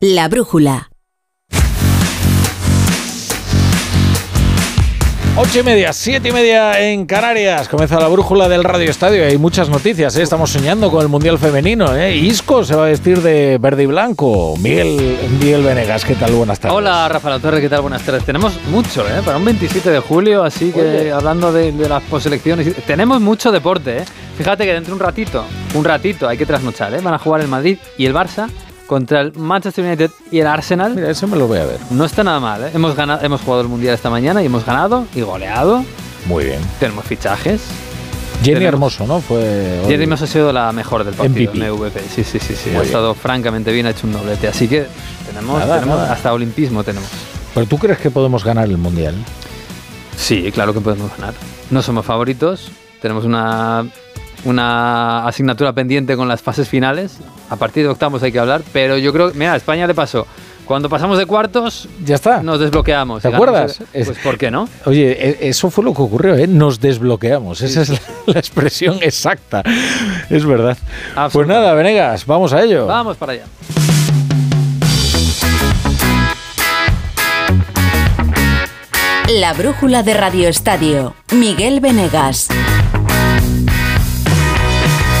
La brújula. Ocho y media, siete y media en Canarias. Comienza la brújula del Radio Estadio. Hay muchas noticias. ¿eh? Estamos soñando con el Mundial Femenino. ¿eh? Isco se va a vestir de verde y blanco. Miguel, Miguel Venegas, ¿qué tal? Buenas tardes. Hola, Rafael Torre, ¿qué tal? Buenas tardes. Tenemos mucho, ¿eh? Para un 27 de julio, así que Oye. hablando de, de las poselecciones. Tenemos mucho deporte, ¿eh? Fíjate que dentro de un ratito, un ratito, hay que trasnochar, ¿eh? Van a jugar el Madrid y el Barça contra el Manchester United y el Arsenal. Mira, eso me lo voy a ver. No está nada mal, ¿eh? Hemos, ganado, hemos jugado el Mundial esta mañana y hemos ganado y goleado. Muy bien. Tenemos fichajes. Jenny Tenemos- Hermoso, ¿no? Fue. Jerry hemos ha sido la mejor del partido, MVP. MVP. Sí, sí, sí, sí. Muy ha bien. estado francamente bien, ha hecho un doblete. Así que tenemos, Nada, tenemos nada. hasta olimpismo tenemos. ¿Pero tú crees que podemos ganar el Mundial? Sí, claro que podemos ganar. No somos favoritos, tenemos una, una asignatura pendiente con las fases finales. A partir de octavos hay que hablar, pero yo creo, mira, a España le pasó. Cuando pasamos de cuartos, Ya está. nos desbloqueamos. ¿Te acuerdas? el- Pues ¿por qué no? Oye, e- eso fue lo que ocurrió, ¿eh? Nos desbloqueamos. Esa es la, la expresión exacta. Es verdad. Pues nada, Venegas, vamos a ello. Vamos para allá. La brújula de Radio Estadio. Miguel Venegas.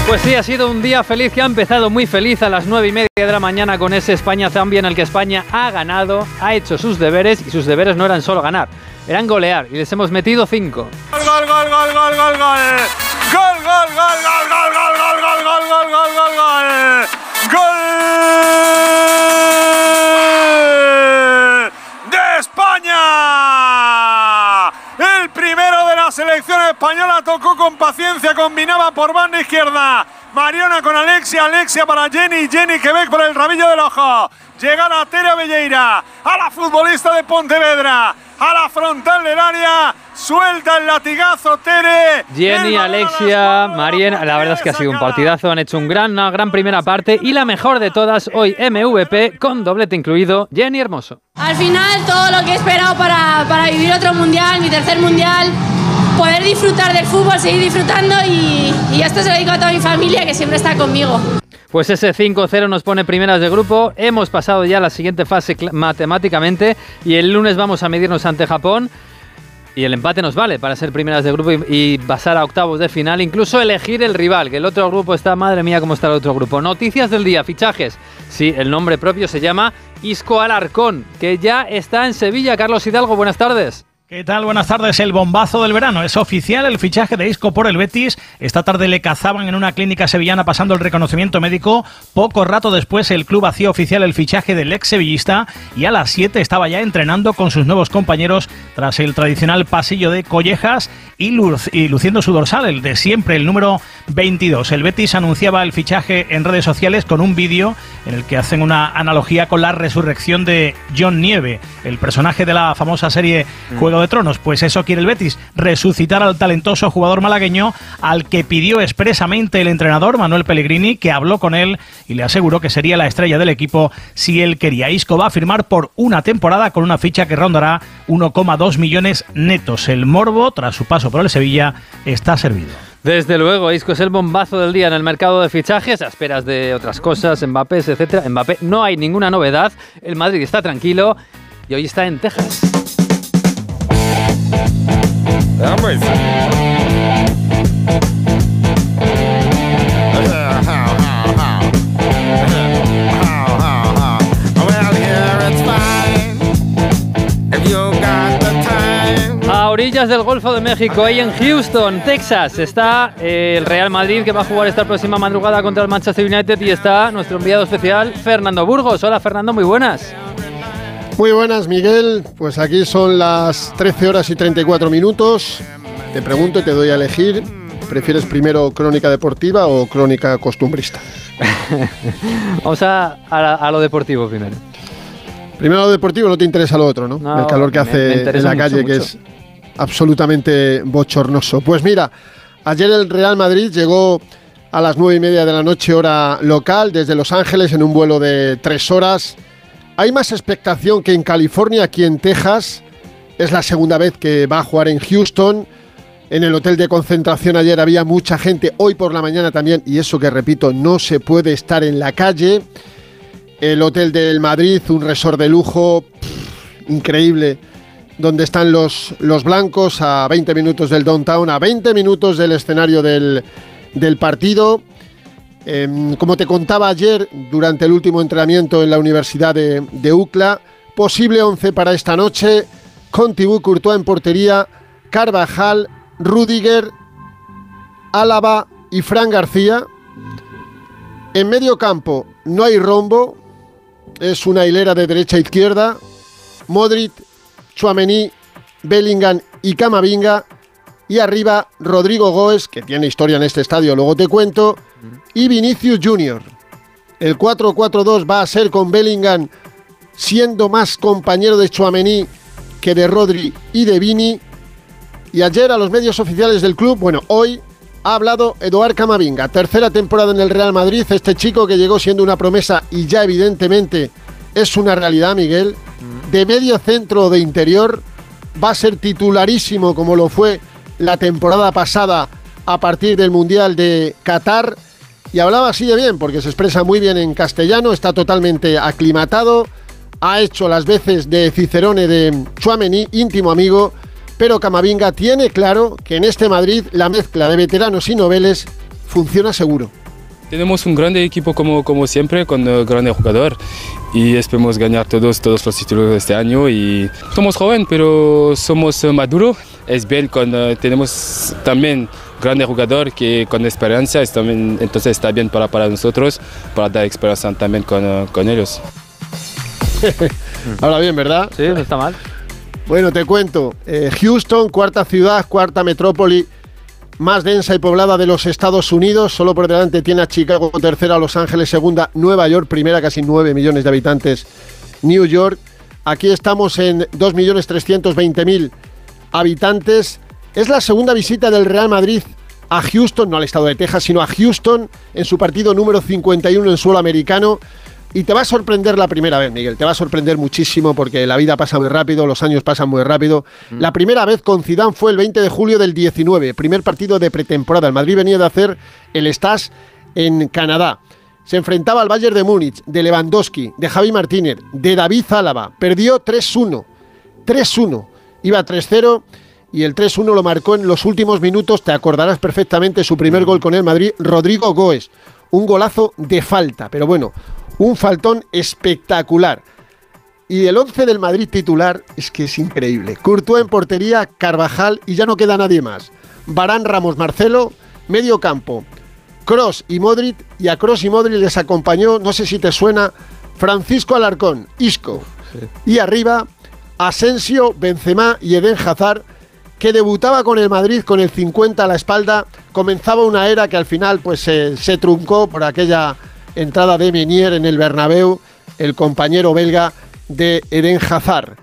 Pues sí, ha sido un día feliz que ha empezado muy feliz a las nueve y media de la mañana con ese España-Zambia en el que España ha ganado, ha hecho sus deberes y sus deberes no eran solo ganar, eran golear y les hemos metido cinco. Gol, gol, gol, gol, gol, gol, gol. Gol, primero de la selección española tocó con paciencia, combinaba por banda izquierda. Mariona con Alexia, Alexia para Jenny, Jenny Quebec por el rabillo del ojo. Llega la Tere Belleira, a la futbolista de Pontevedra, a la frontal del área, suelta el latigazo Tere. Jenny, Alexia, Marien, la verdad es que ha sido un partidazo, han hecho un gran, una gran primera parte y la mejor de todas hoy MVP con doblete incluido, Jenny Hermoso. Al final, todo lo que he esperado para, para vivir otro mundial, mi tercer mundial, poder disfrutar del fútbol, seguir disfrutando y, y esto se lo digo a toda mi familia que siempre está conmigo. Pues ese 5-0 nos pone primeras de grupo. Hemos pasado ya a la siguiente fase matemáticamente y el lunes vamos a medirnos ante Japón. Y el empate nos vale para ser primeras de grupo y, pasar a octavos de final, incluso elegir el rival, que el otro grupo está, madre mía, cómo está el otro grupo. Noticias del día, fichajes. Sí, el nombre propio se llama Isco Alarcón, que ya está en Sevilla. Carlos Hidalgo, buenas tardes. ¿Qué tal? Buenas tardes. El bombazo del verano. Es oficial el fichaje de Isco por el Betis. Esta tarde le cazaban en una clínica sevillana pasando el reconocimiento médico. Poco rato después el club hacía oficial el fichaje del ex sevillista y a las 7 estaba ya entrenando con sus nuevos compañeros tras el tradicional pasillo de collejas y, lu- y luciendo su dorsal, el de siempre, el número 22. El Betis anunciaba el fichaje en redes sociales con un vídeo en el que hacen una analogía con la resurrección de John Nieve, el personaje de la famosa serie De Tronos. Pues eso quiere el Betis, resucitar al talentoso jugador malagueño al que pidió expresamente el entrenador Manuel Pellegrini, que habló con él y le aseguró que sería la estrella del equipo si él quería. Isco va a firmar por una temporada con una ficha que rondará 1,2 millones netos. El morbo, tras su paso por el Sevilla, está servido. Desde luego, Isco es el bombazo del día en el mercado de fichajes, a esperas de otras cosas, Mbappé, etcétera. Mbappé no hay ninguna novedad, el Madrid está tranquilo y hoy está en Texas. A orillas del Golfo de México, ahí en Houston, Texas, está eh, el Real Madrid que va a jugar esta próxima madrugada contra el Manchester United y está nuestro enviado especial Fernando Burgos. Hola Fernando, muy buenas. Muy buenas, Miguel. Pues aquí son las 13 horas y 34 minutos. Te pregunto y te doy a elegir. ¿Prefieres primero crónica deportiva o crónica costumbrista? Vamos a, a- a lo deportivo primero. Primero lo deportivo, no te interesa lo otro, ¿no? No, El calor que me- me hace en la mucho, calle, que es absolutamente bochornoso. Pues mira, ayer el Real Madrid llegó a las nueve y media de la noche hora local desde Los Ángeles en un vuelo de tres horas. Hay más expectación que en California, aquí en Texas. Es la segunda vez que va a jugar en Houston. En el hotel de concentración ayer había mucha gente, hoy por la mañana también, y eso que repito, no se puede estar en la calle. el Hotel del Madrid, un resort de lujo increíble, donde están los, los blancos a 20 minutos del downtown, a 20 minutos del escenario del, del partido. Em, como te contaba ayer, durante el último entrenamiento en la Universidad de, de UCLA, posible 11 para esta noche, con Thibaut Courtois en portería, Carvajal, Rudiger, Álava y Fran García. En medio campo no hay rombo, es una hilera de derecha a izquierda. Modric, Chuamení, Bellingham y Camavinga. Y arriba Rodrigo Goes, que tiene historia en este estadio, luego te cuento. Y Vinicius Junior. El 4-4-2 va a ser con Bellingham siendo más compañero de Chuamení que de Rodri y de Vini. Y ayer a los medios oficiales del club, bueno, hoy ha hablado Eduard Camavinga, tercera temporada en el Real Madrid, este chico que llegó siendo una promesa y ya evidentemente es una realidad, Miguel, de medio centro de interior, va a ser titularísimo como lo fue la temporada pasada a partir del Mundial de Qatar y hablaba así de bien porque se expresa muy bien en castellano, está totalmente aclimatado, ha hecho las veces de Cicerone de Chuamení, íntimo amigo, pero Camavinga tiene claro que en este Madrid la mezcla de veteranos y noveles funciona seguro. Tenemos un grande equipo como, como siempre, con un grande jugador y esperemos ganar todos, todos los títulos de este año. Y somos jóvenes, pero somos maduros. Es bien cuando tenemos también grande jugador que con esperanza, es también, entonces está bien para, para nosotros, para dar experiencia también con, con ellos. Ahora bien, ¿verdad? Sí, no está mal. Bueno, te cuento. Eh, Houston, cuarta ciudad, cuarta metrópoli más densa y poblada de los Estados Unidos. Solo por delante tiene a Chicago tercera, Los Ángeles segunda, Nueva York primera, casi 9 millones de habitantes, New York. Aquí estamos en 2.320.000 habitantes. Es la segunda visita del Real Madrid a Houston, no al estado de Texas, sino a Houston en su partido número 51 en suelo americano. Y te va a sorprender la primera vez, Miguel. Te va a sorprender muchísimo porque la vida pasa muy rápido, los años pasan muy rápido. La primera vez con Zidane fue el 20 de julio del 19, primer partido de pretemporada. El Madrid venía de hacer el Stas en Canadá. Se enfrentaba al Bayern de Múnich, de Lewandowski, de Javi Martínez, de David Álava. Perdió 3-1. 3-1. Iba 3-0 y el 3-1 lo marcó en los últimos minutos. Te acordarás perfectamente su primer gol con el Madrid, Rodrigo Goes. Un golazo de falta, pero bueno, un faltón espectacular. Y el 11 del Madrid titular es que es increíble. Courtois en portería, Carvajal y ya no queda nadie más. Barán Ramos Marcelo, medio campo. Cross y Modric, y a Cross y Modric les acompañó, no sé si te suena, Francisco Alarcón, Isco. Y arriba, Asensio, Benzema y Eden Hazard, que debutaba con el Madrid con el 50 a la espalda. Comenzaba una era que al final pues se, se truncó por aquella entrada de Menier en el Bernabéu, el compañero belga de Eden Hazard.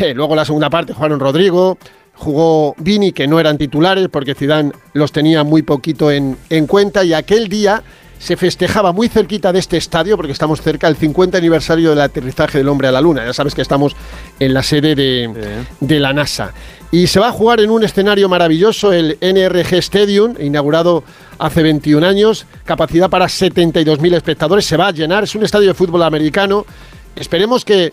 Eh, luego la segunda parte jugaron Rodrigo, jugó Vini, que no eran titulares porque Zidane los tenía muy poquito en, en cuenta y aquel día se festejaba muy cerquita de este estadio, porque estamos cerca del 50 aniversario del aterrizaje del hombre a la luna. Ya sabes que estamos en la sede de, de la NASA. Y se va a jugar en un escenario maravilloso, el NRG Stadium, inaugurado hace 21 años, capacidad para 72.000 espectadores, se va a llenar, es un estadio de fútbol americano. Esperemos que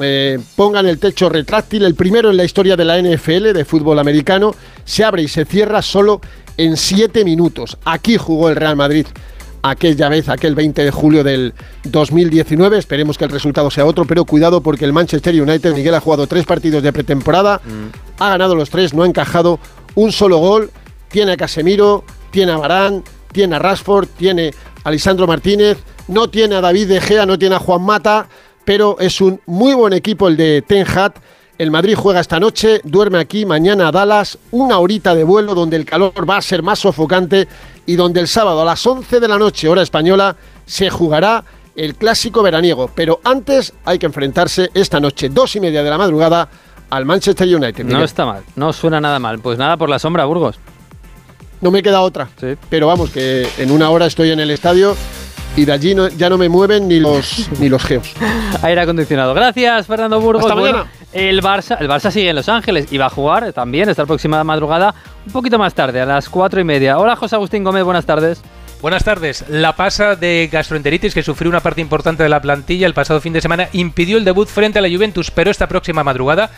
eh, pongan el techo retráctil, el primero en la historia de la NFL de fútbol americano, se abre y se cierra solo en 7 minutos. Aquí jugó el Real Madrid aquella vez, aquel 20 de julio del 2019. Esperemos que el resultado sea otro, pero cuidado porque el Manchester United, Miguel, ha jugado tres partidos de pretemporada, ha ganado los tres, no ha encajado un solo gol. Tiene a Casemiro, tiene a Barán, tiene a Rashford, tiene a Lisandro Martínez, no tiene a David De Gea, no tiene a Juan Mata, pero es un muy buen equipo el de Ten Hag. El Madrid juega esta noche, duerme aquí, mañana a Dallas, una horita de vuelo donde el calor va a ser más sofocante y donde el sábado a las 11 de la noche, hora española, se jugará el clásico veraniego. Pero antes hay que enfrentarse esta noche, dos y media de la madrugada, al Manchester United. No está mal, no suena nada mal. Pues nada por la sombra, Burgos. No me queda otra. Sí. Pero vamos, que en una hora estoy en el estadio y de allí no- ya no me mueven ni los, ni los geos. Aire acondicionado. Gracias, Fernando Burgos. Hasta Bueno, mañana. el Barça, el Barça sigue en Los Ángeles y va a jugar también esta próxima madrugada, un poquito más tarde, a las cuatro y media. Hola, José Agustín Gómez, buenas tardes. Buenas tardes. La pasa de gastroenteritis que sufrió una parte importante de la plantilla el pasado fin de semana impidió el debut frente a la Juventus, pero esta próxima madrugada,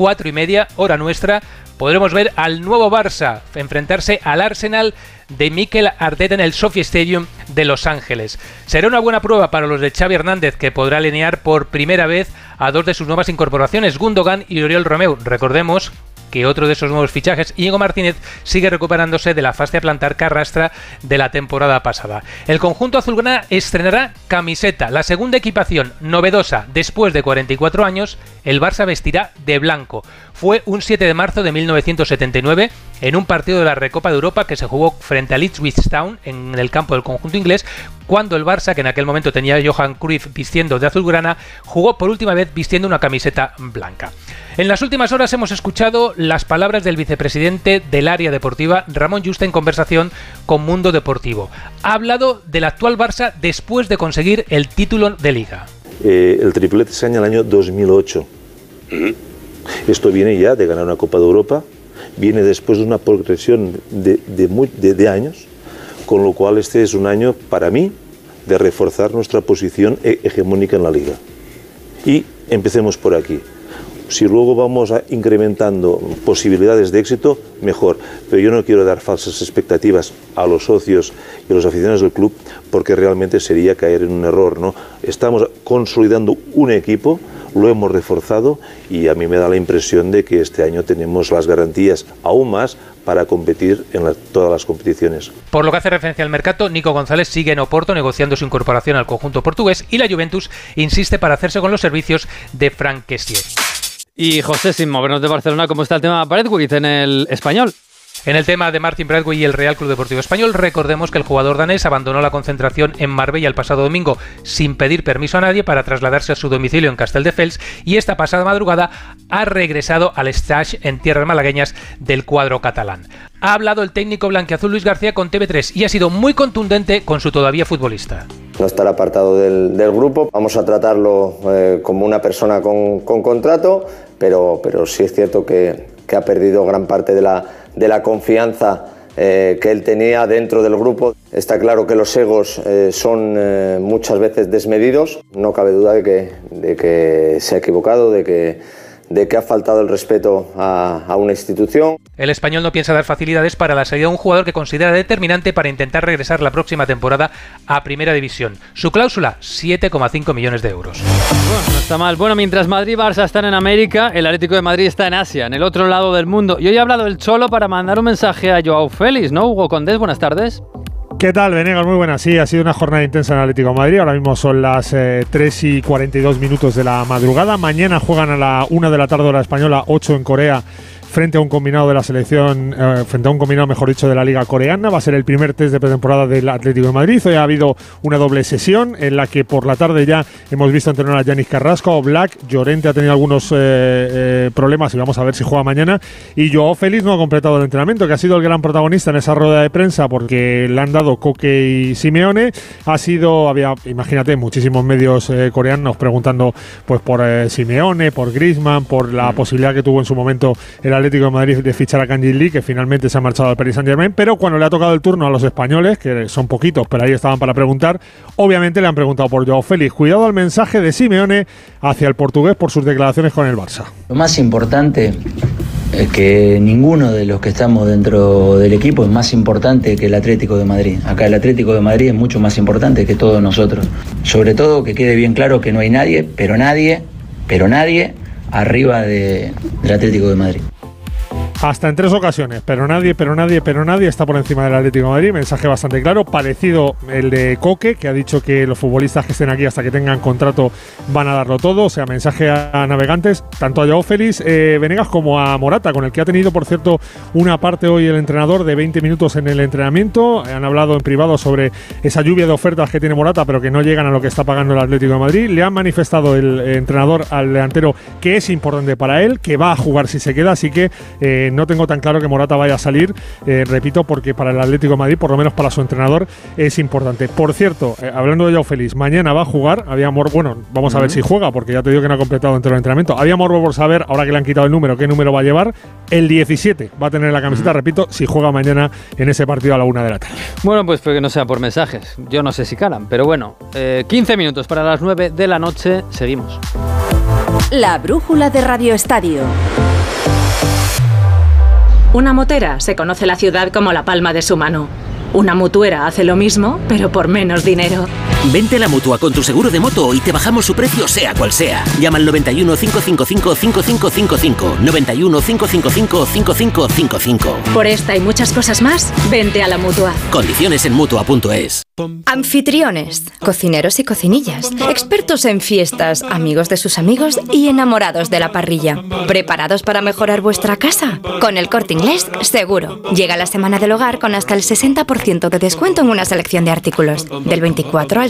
cuatro y media, hora nuestra, podremos ver al nuevo Barça enfrentarse al Arsenal de Mikel Arteta en el Sophie Stadium de Los Ángeles. Será una buena prueba para los de Xavi Hernández, que podrá alinear por primera vez a dos de sus nuevas incorporaciones, Gundogan y Oriol Romeu. Recordemos que otro de esos nuevos fichajes, Íñigo Martínez, sigue recuperándose de la fase de plantar que arrastra de la temporada pasada. El conjunto azulgrana estrenará camiseta, la segunda equipación novedosa después de 44 años, el Barça vestirá de blanco. Fue un 7 de marzo de 1979 en un partido de la Recopa de Europa que se jugó frente a Ipswich Town en el campo del conjunto inglés, cuando el Barça, que en aquel momento tenía a Johan Cruyff vistiendo de azulgrana, jugó por última vez vistiendo una camiseta blanca. En las últimas horas hemos escuchado las palabras del vicepresidente del área deportiva, Ramón Justa, en conversación con Mundo Deportivo. Ha hablado del actual Barça después de conseguir el título de liga. Eh, el triplete se año el año 2008. Esto viene ya de ganar una Copa de Europa, viene después de una progresión de, de, de años, con lo cual este es un año para mí de reforzar nuestra posición e-, hegemónica en la liga. Y empecemos por aquí. Si luego vamos incrementando posibilidades de éxito, mejor. Pero yo no quiero dar falsas expectativas a los socios y a los aficionados del club porque realmente sería caer en un error. ¿no? Estamos consolidando un equipo, lo hemos reforzado y a mí me da la impresión de que este año tenemos las garantías aún más para competir en todas las competiciones. Por lo que hace referencia al mercado, Nico González sigue en Oporto negociando su incorporación al conjunto portugués y la Juventus insiste para hacerse con los servicios de Frank Kessier. Y José, sin movernos de Barcelona, ¿cómo está el tema Bradwick en el español? En el tema de Martin Bradway y el Real Club Deportivo Español, recordemos que el jugador danés abandonó la concentración en Marbella el pasado domingo sin pedir permiso a nadie para trasladarse a su domicilio en Castelldefels y esta pasada madrugada ha regresado al stage en tierras malagueñas del cuadro catalán. Ha hablado el técnico blanqueazul Luis García con TV3 y ha sido muy contundente con su todavía futbolista. No estará apartado del, grupo, vamos a tratarlo eh, como una persona con, contrato, pero, pero sí es cierto que ha perdido gran parte de la de la confianza eh, que él tenía dentro del grupo. Está claro que los egos eh, son eh, muchas veces desmedidos, no cabe duda de que, de que se ha equivocado, de que de que ha faltado el respeto a, una institución. El español no piensa dar facilidades para la salida de un jugador que considera determinante para intentar regresar la próxima temporada a Primera División. Su cláusula, 7,5 millones de euros. Bueno, no está mal. Bueno, mientras Madrid y Barça están en América, el Atlético de Madrid está en Asia, en el otro lado del mundo. Y hoy he hablado el Cholo para mandar un mensaje a Joao Félix, ¿no? Hugo Condés, buenas tardes. ¿Qué tal, Venegas? Muy buenas. Sí, ha sido una jornada intensa en Atlético de Madrid. Ahora mismo son las 3 eh, y 42 minutos de la madrugada. Mañana juegan a la 1 de la tarde hora española, 8 en Corea frente a un combinado de la selección, eh, frente a un combinado, mejor dicho, de la Liga Coreana. Va a ser el primer test de pretemporada del Atlético de Madrid. Hoy ha habido una doble sesión en la que por la tarde ya hemos visto entrenar a Yanis Carrasco, Black, Llorente ha tenido algunos eh, eh, problemas y vamos a ver si juega mañana. Y Joao Félix no ha completado el entrenamiento, que ha sido el gran protagonista en esa rueda de prensa porque le han dado Coque y Simeone. Ha sido, había, imagínate, muchísimos medios coreanos preguntando pues por Simeone, por Griezmann, por la mm. posibilidad que tuvo en su momento el Atlético de Madrid de fichar a Kanji Lee, que finalmente se ha marchado al Paris Saint Germain, pero cuando le ha tocado el turno a los españoles, que son poquitos, pero ahí estaban para preguntar, obviamente le han preguntado por Joao Félix. Cuidado al mensaje de Simeone hacia el portugués por sus declaraciones con el Barça. Lo más importante es que ninguno de los que estamos dentro del equipo es más importante que el Atlético de Madrid. Acá el Atlético de Madrid es mucho más importante que todos nosotros. Sobre todo que quede bien claro que no hay nadie, pero nadie, pero nadie arriba del Atlético de Madrid. Hasta en tres ocasiones, pero nadie, pero nadie, pero nadie está por encima del Atlético de Madrid. Mensaje bastante claro, parecido el de Coque, que ha dicho que los futbolistas que estén aquí hasta que tengan contrato van a darlo todo. O sea, mensaje a navegantes, tanto a Joao Félix eh, Venegas como a Morata, con el que ha tenido, por cierto, una parte hoy el entrenador de 20 minutos en el entrenamiento. Han hablado en privado sobre esa lluvia de ofertas que tiene Morata, pero que no llegan a lo que está pagando el Atlético de Madrid. Le han manifestado el entrenador al delantero que es importante para él, que va a jugar si se queda, así que. Eh, eh, no tengo tan claro que Morata vaya a salir, eh, repito, porque para el Atlético de Madrid, por lo menos para su entrenador, es importante. Por cierto, eh, hablando de Joao Félix, mañana va a jugar, había morbo, bueno, vamos a ver si juega, porque ya te digo que no ha completado entero el entrenamiento. Había morbo por saber, ahora que le han quitado el número, qué número va a llevar. El 17 va a tener la camiseta, repito, si juega mañana en ese partido a la una de la tarde. Bueno, pues que no sea por mensajes. Yo no sé si calan, pero bueno. 15 minutos para las 9 de la noche. Seguimos. La brújula de Radio Estadio. Una motera se conoce la ciudad como la palma de su mano. Una mutuera hace lo mismo, pero por menos dinero. Vente a la mutua con tu seguro de moto y te bajamos su precio, sea cual sea. Llama al 91 555 5555. 91 555 5555. Por esta y muchas cosas más, vente a la mutua. Condiciones en mutua.es. Anfitriones, cocineros y cocinillas, expertos en fiestas, amigos de sus amigos y enamorados de la parrilla. ¿Preparados para mejorar vuestra casa? Con el corte inglés, seguro. Llega la semana del hogar con hasta el 60% de descuento en una selección de artículos. Del 24 al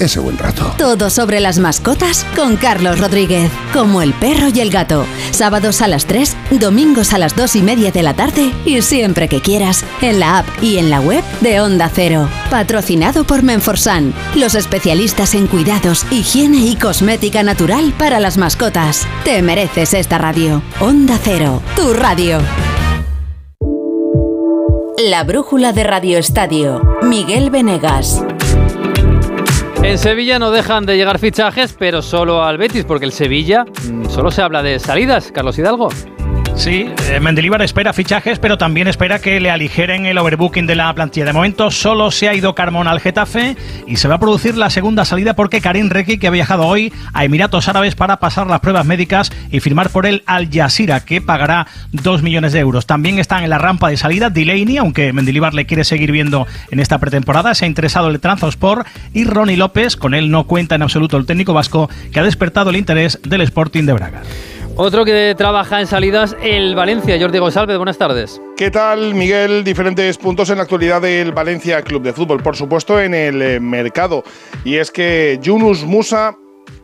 ese buen rato. Todo sobre las mascotas con Carlos Rodríguez. Como el perro y el gato. Sábados a las 3, domingos a las 2 y media de la tarde y siempre que quieras en la app y en la web de Onda Cero. Patrocinado por Menforsan, los especialistas en cuidados, higiene y cosmética natural para las mascotas. Te mereces esta radio. Onda Cero, tu radio. La brújula de Radio Estadio. Miguel Venegas. En Sevilla no dejan de llegar fichajes, pero solo al Betis, porque el Sevilla mm, solo se habla de salidas. Carlos Hidalgo. Sí, eh, Mendilibar espera fichajes, pero también espera que le aligeren el overbooking de la plantilla. De momento solo se ha ido Carmona al Getafe y se va a producir la segunda salida porque Karim Requi, que ha viajado hoy a Emiratos Árabes para pasar las pruebas médicas y firmar por el Al Jazeera, que pagará 2 millones de euros. También están en la rampa de salida Delaney, aunque Mendilibar le quiere seguir viendo en esta pretemporada. Se ha interesado el Transport y Ronnie López, con él no cuenta en absoluto el técnico vasco, que ha despertado el interés del Sporting de Braga. Otro que trabaja en salidas, el Valencia. Jordi González, buenas tardes. ¿Qué tal, Miguel? Diferentes puntos en la actualidad del Valencia Club de Fútbol. Por supuesto, en el eh, mercado. Y es que Yunus Musa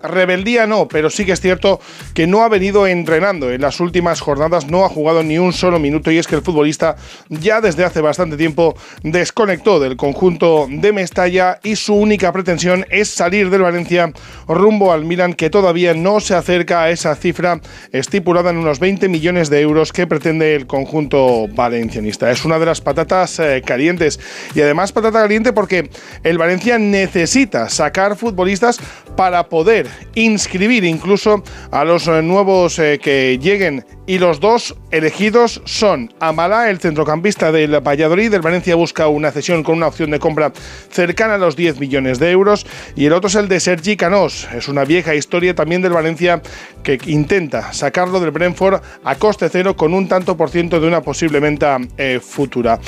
rebeldía no, pero sí que es cierto que no ha venido entrenando. En las últimas jornadas no ha jugado ni un solo minuto y es que el futbolista ya desde hace bastante tiempo desconectó del conjunto de Mestalla y su única pretensión es salir del Valencia rumbo al Milan que todavía no se acerca a esa cifra estipulada en unos 20 millones de euros que pretende el conjunto valencianista. Es una de las patatas eh, calientes y además patata caliente porque el Valencia necesita sacar futbolistas para poder inscribir incluso a los eh, nuevos eh, que lleguen y los dos elegidos son Amalá, el centrocampista del Valladolid. El Valencia busca una cesión con una opción de compra cercana a los 10 millones de euros. Y el otro es el de Sergi Canós. Es una vieja historia también del Valencia que intenta sacarlo del Brentford a coste cero con un tanto por ciento de una posible venta eh, futura.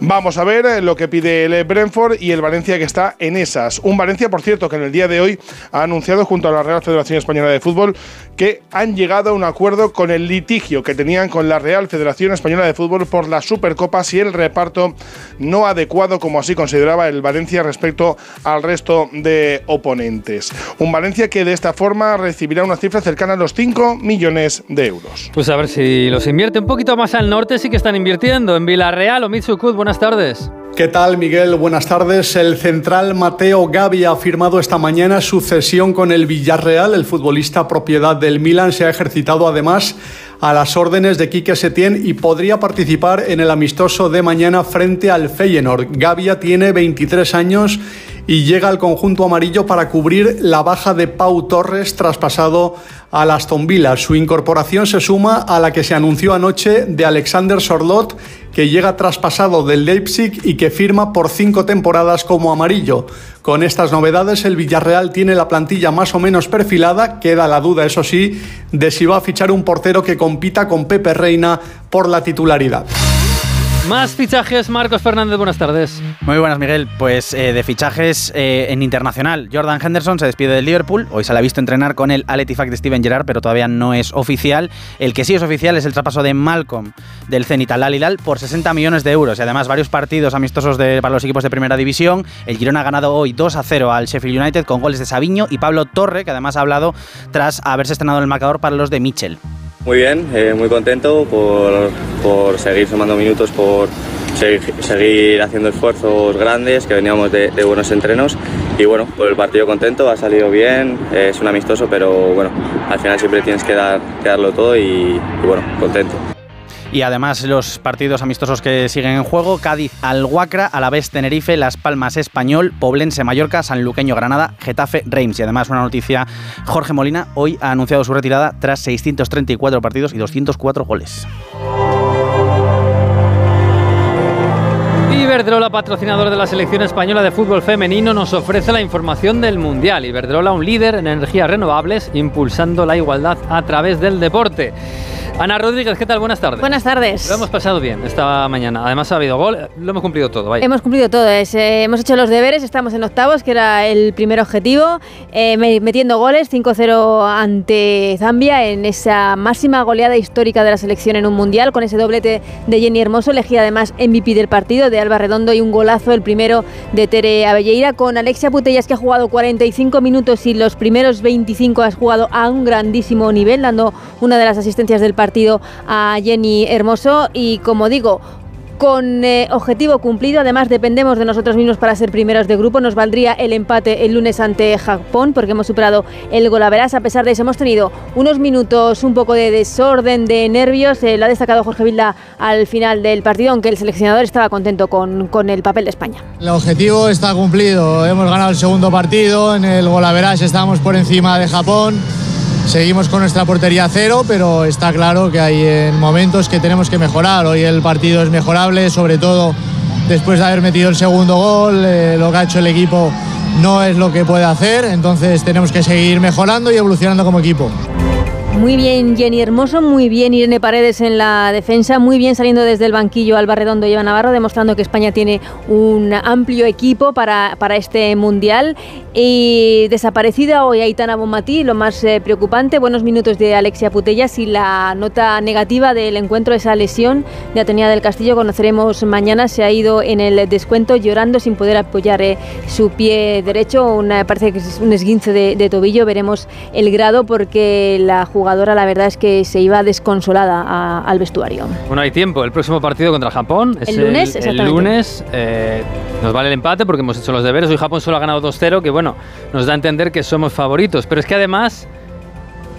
Vamos a ver lo que pide el Brentford y el Valencia que está en esas. Un Valencia, por cierto, que en el día de hoy ha anunciado junto a la Real Federación Española de Fútbol que han llegado a un acuerdo con el litigio que tenían con la Real Federación Española de Fútbol por las Supercopas y el reparto no adecuado, como así consideraba el Valencia respecto al resto de oponentes. Un Valencia que de esta forma recibirá una cifra cercana a los 5 millones de euros. Pues a ver si los invierte un poquito más al norte, sí que están invirtiendo. En Villarreal o Mitsukud, buenas tardes. ¿Qué tal, Miguel? Buenas tardes. El central Mateo Gavi ha firmado esta mañana su cesión con el Villarreal. El futbolista propiedad del Milan se ha ejercitado además a las órdenes de Quique Setién y podría participar en el amistoso de mañana frente al Feyenoord. Gavia tiene 23 años y llega al conjunto amarillo para cubrir la baja de Pau Torres traspasado a Aston Villa. Su incorporación se suma a la que se anunció anoche de Alexander Sorlot, que llega traspasado del Leipzig y que firma por cinco temporadas como amarillo. Con estas novedades, el Villarreal tiene la plantilla más o menos perfilada. Queda la duda, eso sí, de si va a fichar un portero que compita con Pepe Reina por la titularidad. Más fichajes, Marcos Fernández, buenas tardes. Muy buenas, Miguel. Pues eh, de fichajes eh, en internacional. Jordan Henderson se despide del Liverpool. Hoy se le ha visto entrenar con el Al de Steven Gerrard, pero todavía no es oficial. El que sí es oficial es el traspaso de Malcolm del Zenit al Al por 60 millones de euros y además varios partidos amistosos de, para los equipos de primera división. El Girona ha ganado hoy 2 a 0 al Sheffield United con goles de Sabiño y Pablo Torre, que además ha hablado tras haberse estrenado el marcador para los de Mitchell. Muy bien, eh, muy contento por, por, seguir sumando minutos, por seguir, haciendo esfuerzos grandes, que veníamos de, buenos entrenos. Y bueno, por el partido contento, ha salido bien, es un amistoso, pero bueno, al final siempre tienes que, dar, darlo todo y bueno, contento y además los partidos amistosos que siguen en juego, Cádiz Alhuacra, Alavés Tenerife, Las Palmas Español, Poblense Mallorca, Sanluqueño Granada, Getafe Reims y además una noticia, Jorge Molina hoy ha anunciado su retirada tras 634 partidos y 204 goles. Iberdrola, patrocinador de la selección española de fútbol femenino, nos ofrece la información del Mundial. Iberdrola, un líder en energías renovables, impulsando la igualdad a través del deporte. Ana Rodríguez, ¿qué tal? Buenas tardes. Buenas tardes. Lo hemos pasado bien esta mañana. Además ha habido gol, lo hemos cumplido todo. Vaya. Hemos cumplido todo. Es, eh, hemos hecho los deberes, estamos en octavos, que era el primer objetivo, eh, metiendo goles 5-0 ante Zambia en esa máxima goleada histórica de la selección en un mundial, con ese doblete de Jenny Hermoso, elegida además MVP del partido, de Alba Redondo y un golazo, el primero de Tere Avelleira, con Alexia Putellas, que ha jugado 45 minutos y los primeros 25 has jugado a un grandísimo nivel, dando una de las asistencias del partido partido a Jenny Hermoso y como digo, con eh, objetivo cumplido. Además, dependemos de nosotros mismos para ser primeros de grupo. Nos valdría el empate el lunes ante Japón porque hemos superado el golaveras. A pesar de eso, hemos tenido unos minutos un poco de desorden, de nervios. Eh, lo ha destacado Jorge Vilda al final del partido, aunque el seleccionador estaba contento con, con el papel de España. El objetivo está cumplido. Hemos ganado el segundo partido. En el golaveras estamos por encima de Japón. Seguimos con nuestra portería cero, pero está claro que hay en momentos que tenemos que mejorar. Hoy el partido es mejorable, sobre todo después de haber metido el segundo gol. Eh, lo que ha hecho el equipo no es lo que puede hacer, entonces tenemos que seguir mejorando y evolucionando como equipo. Muy bien Jenny Hermoso, muy bien Irene Paredes en la defensa, muy bien saliendo desde el banquillo Alba Redondo y Eva Navarro, demostrando que España tiene un amplio equipo para, para este Mundial. Y desaparecida hoy Aitana Bonmatí, lo más eh, preocupante, buenos minutos de Alexia Putellas y la nota negativa del encuentro, esa lesión de Atenea del Castillo, conoceremos mañana, se ha ido en el descuento llorando sin poder apoyar eh, su pie derecho, una, parece que es un esguince de, de tobillo, veremos el grado porque la jugadora jugadora la verdad es que se iba desconsolada a, al vestuario. Bueno, hay tiempo. El próximo partido contra Japón es el lunes. El, el lunes eh, nos vale el empate porque hemos hecho los deberes. Hoy Japón solo ha ganado 2-0, que bueno, nos da a entender que somos favoritos. Pero es que además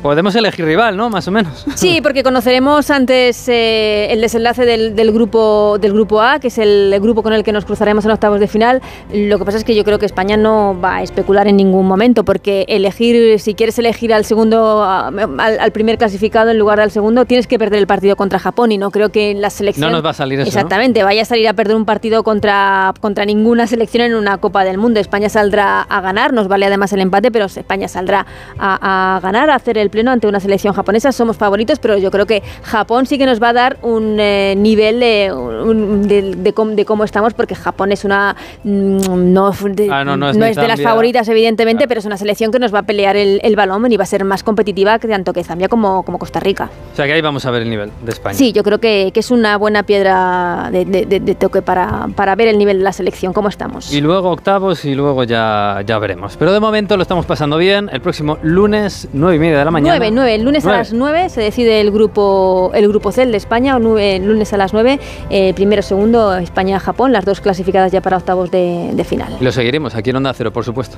Podemos elegir rival, ¿no? Más o menos. Sí, porque conoceremos antes eh, el desenlace del, del, grupo, del grupo A, que es el grupo con el que nos cruzaremos en octavos de final. Lo que pasa es que yo creo que España no va a especular en ningún momento, porque elegir, si quieres elegir al segundo, al, al primer clasificado en lugar del segundo, tienes que perder el partido contra Japón y no creo que la selección... No nos va a salir eso, Exactamente, ¿no? vaya a salir a perder un partido contra, contra ninguna selección en una Copa del Mundo. España saldrá a ganar, nos vale además el empate, pero España saldrá a, a ganar, a hacer el pleno ante una selección japonesa. Somos favoritos, pero yo creo que Japón sí que nos va a dar un eh, nivel de, un, de, de, com, de, cómo estamos, porque Japón es una. Mm, no, ah, no, no, es, no es de las favoritas, evidentemente, claro. pero es una selección que nos va a pelear el, el, balón y va a ser más competitiva que tanto que Zambia como, como Costa Rica. O sea que ahí vamos a ver el nivel de España. Sí, yo creo que, que es una buena piedra de, toque para, para ver el nivel de la selección, cómo estamos. Y luego octavos y luego ya, ya veremos. Pero de momento lo estamos pasando bien. El próximo lunes, nueve y media de la mañana. 9, 9, el lunes 9. a las 9 se decide el grupo el grupo C, el de España, el lunes a las 9, eh, primero, segundo, España-Japón, las dos clasificadas ya para octavos de, de final. Lo seguiremos aquí en Onda Cero, por supuesto.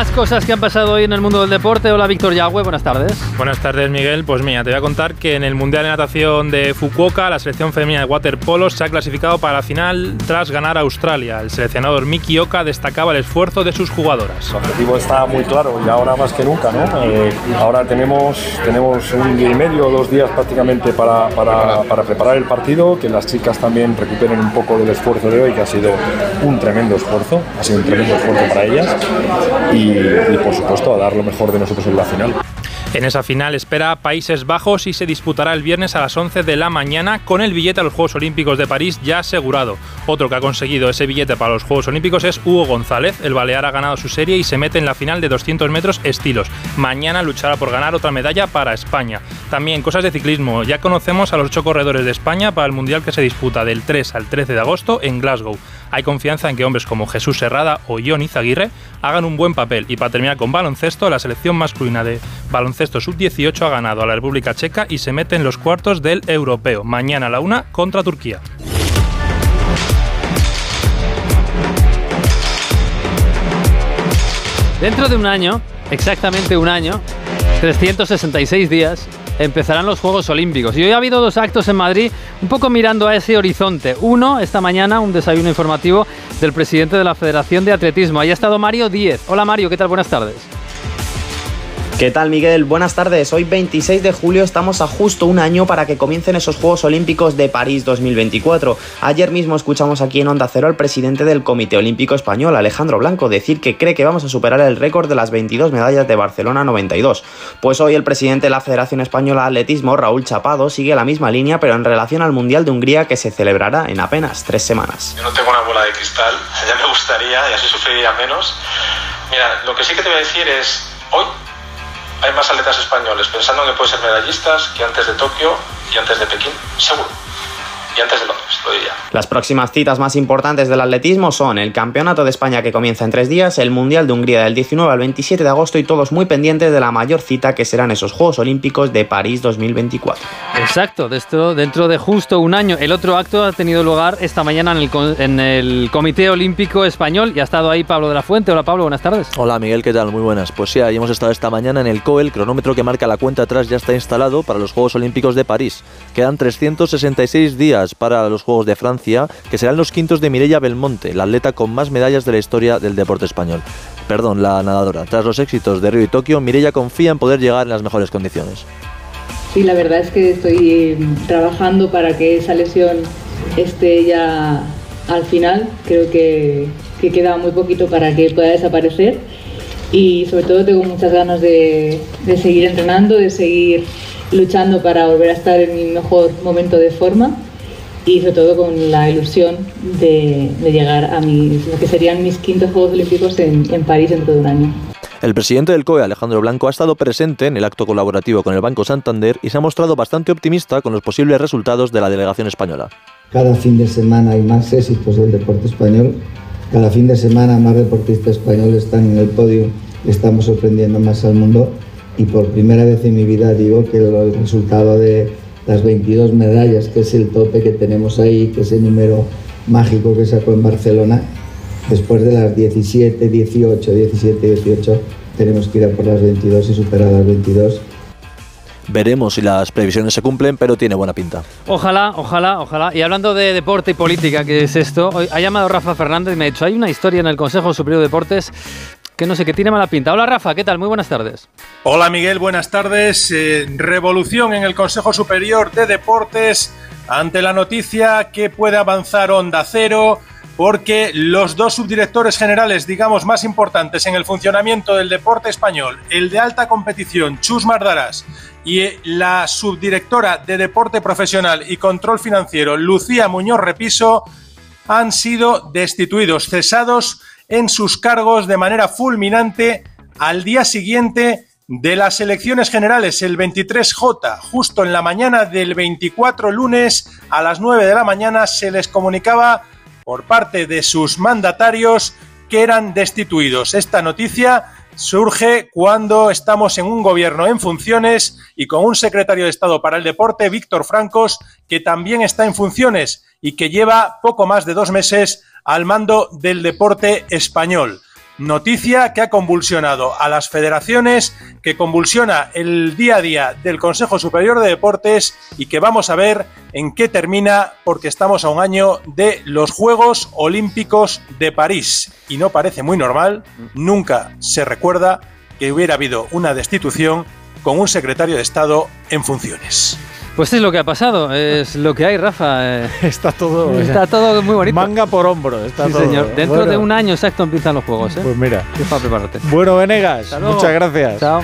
Más cosas que han pasado hoy en el mundo del deporte. Hola Víctor Yagüe, buenas tardes. Buenas tardes Miguel. Pues mira, te voy a contar que en el Mundial de Natación de Fukuoka la selección femenina de waterpolo se ha clasificado para la final tras ganar a Australia. El seleccionador Miki Oka destacaba el esfuerzo de sus jugadoras. El objetivo está muy claro y ahora más que nunca. ¿no? Eh, ahora tenemos, tenemos un día y medio, dos días prácticamente para, para, para preparar el partido, que las chicas también recuperen un poco del esfuerzo de hoy, que ha sido un tremendo esfuerzo, ha sido un tremendo esfuerzo para ellas. Y y, por supuesto a dar lo mejor de nosotros en la final. En esa final espera Países Bajos y se disputará el viernes a las 11 de la mañana con el billete a los Juegos Olímpicos de París ya asegurado. Otro que ha conseguido ese billete para los Juegos Olímpicos es Hugo González. El balear ha ganado su serie y se mete en la final de 200 metros estilos. Mañana luchará por ganar otra medalla para España. También cosas de ciclismo. Ya conocemos a los ocho corredores de España para el Mundial que se disputa del 3 al 13 de agosto en Glasgow. Hay confianza en que hombres como Jesús Serrada o Ion Izaguirre hagan un buen papel. Y para terminar con baloncesto, la selección masculina de baloncesto sub-18 ha ganado a la República Checa y se mete en los cuartos del europeo. Mañana a la una contra Turquía. Dentro de un año, exactamente un año, 366 días, empezarán los Juegos Olímpicos. Y hoy ha habido dos actos en Madrid, un poco mirando a ese horizonte. Uno, esta mañana, un desayuno informativo del presidente de la Federación de Atletismo. Ahí ha estado Mario Díez. Hola Mario, ¿qué tal? Buenas tardes. ¿Qué tal Miguel? Buenas tardes. Hoy 26 de julio estamos a justo un año para que comiencen esos Juegos Olímpicos de París 2024. Ayer mismo escuchamos aquí en Onda Cero al presidente del Comité Olímpico Español, Alejandro Blanco, decir que cree que vamos a superar el récord de las 22 medallas de Barcelona 92. Pues hoy el presidente de la Federación Española de Atletismo, Raúl Chapado, sigue la misma línea pero en relación al Mundial de Hungría que se celebrará en apenas tres semanas. Yo no tengo una bola de cristal, ya me gustaría y así sufriría menos. Mira, lo que sí que te voy a decir es, hoy hay más atletas españoles pensando en que pueden ser medallistas que antes de Tokio y antes de Pekín, seguro y antes de Londres, lo diría. Las próximas citas más importantes del atletismo son el Campeonato de España que comienza en tres días, el Mundial de Hungría del 19 al 27 de agosto y todos muy pendientes de la mayor cita que serán esos Juegos Olímpicos de París 2024. Exacto, de esto, dentro de justo un año. El otro acto ha tenido lugar esta mañana en el, en el Comité Olímpico Español y ha estado ahí Pablo de la Fuente. Hola Pablo, buenas tardes. Hola Miguel, ¿qué tal? Muy buenas. Pues sí, ahí hemos estado esta mañana en el COE, el cronómetro que marca la cuenta atrás ya está instalado para los Juegos Olímpicos de París. Quedan 366 días para los Juegos de Francia, que serán los quintos de Mireia Belmonte, la atleta con más medallas de la historia del deporte español. Perdón, la nadadora. Tras los éxitos de Río y Tokio, Mireia confía en poder llegar en las mejores condiciones. Sí, la verdad es que estoy trabajando para que esa lesión esté ya al final. Creo que, que queda muy poquito para que pueda desaparecer y sobre todo tengo muchas ganas de seguir entrenando, de seguir luchando para volver a estar en mi mejor momento de forma y sobre todo con la ilusión de, de llegar a mis, lo que serían mis quintos Juegos Olímpicos en, en París dentro de un año. El presidente del COE, Alejandro Blanco, ha estado presente en el acto colaborativo con el Banco Santander y se ha mostrado bastante optimista con los posibles resultados de la delegación española. Cada fin de semana hay más éxitos del deporte español, cada fin de semana más deportistas españoles están en el podio, estamos sorprendiendo más al mundo y por primera vez en mi vida digo que el resultado de las 22 medallas, que es el tope que tenemos ahí, que es el número mágico que sacó en Barcelona, después de las 17, 18, 17, 18, tenemos que ir a por las 22 y superar las 22. Veremos si las previsiones se cumplen, pero tiene buena pinta. Ojalá, ojalá, ojalá. Y hablando de deporte y política, que es esto, hoy ha llamado Rafa Fernández y me ha dicho, hay una historia en el Consejo Superior de Deportes que no sé, que tiene mala pinta. Hola Rafa, ¿qué tal? Muy buenas tardes. Hola Miguel, buenas tardes. Eh, revolución en el Consejo Superior de Deportes ante la noticia que puede avanzar Onda Cero porque los dos subdirectores generales, digamos, más importantes en el funcionamiento del deporte español, el de alta competición, Chus Mardarás, y la subdirectora de deporte profesional y control financiero, Lucía Muñoz Repiso, han sido destituidos, cesados en sus cargos de manera fulminante al día siguiente de las elecciones generales, el 23J, justo en la mañana del 24 lunes a las 9 de la mañana se les comunicaba por parte de sus mandatarios que eran destituidos. Esta noticia surge cuando estamos en un gobierno en funciones y con un secretario de Estado para el Deporte, Víctor Francos, que también está en funciones y que lleva poco más de dos meses al mando del deporte español. noticia que ha convulsionado a las federaciones, que convulsiona el día a día del Consejo Superior de Deportes y que vamos a ver en qué termina porque estamos a un año de los Juegos Olímpicos de París. Y no parece muy normal, nunca se recuerda que hubiera habido una destitución con un secretario de Estado en funciones. Pues es lo que ha pasado, es lo que hay, Rafa. eh. Está todo. Está todo muy bonito. Manga por hombro. Está Sí, todo. señor. Dentro Bueno, de un año exacto empiezan los juegos, ¿eh? Pues mira. Es para prepararte. Bueno, Venegas, muchas gracias. Chao.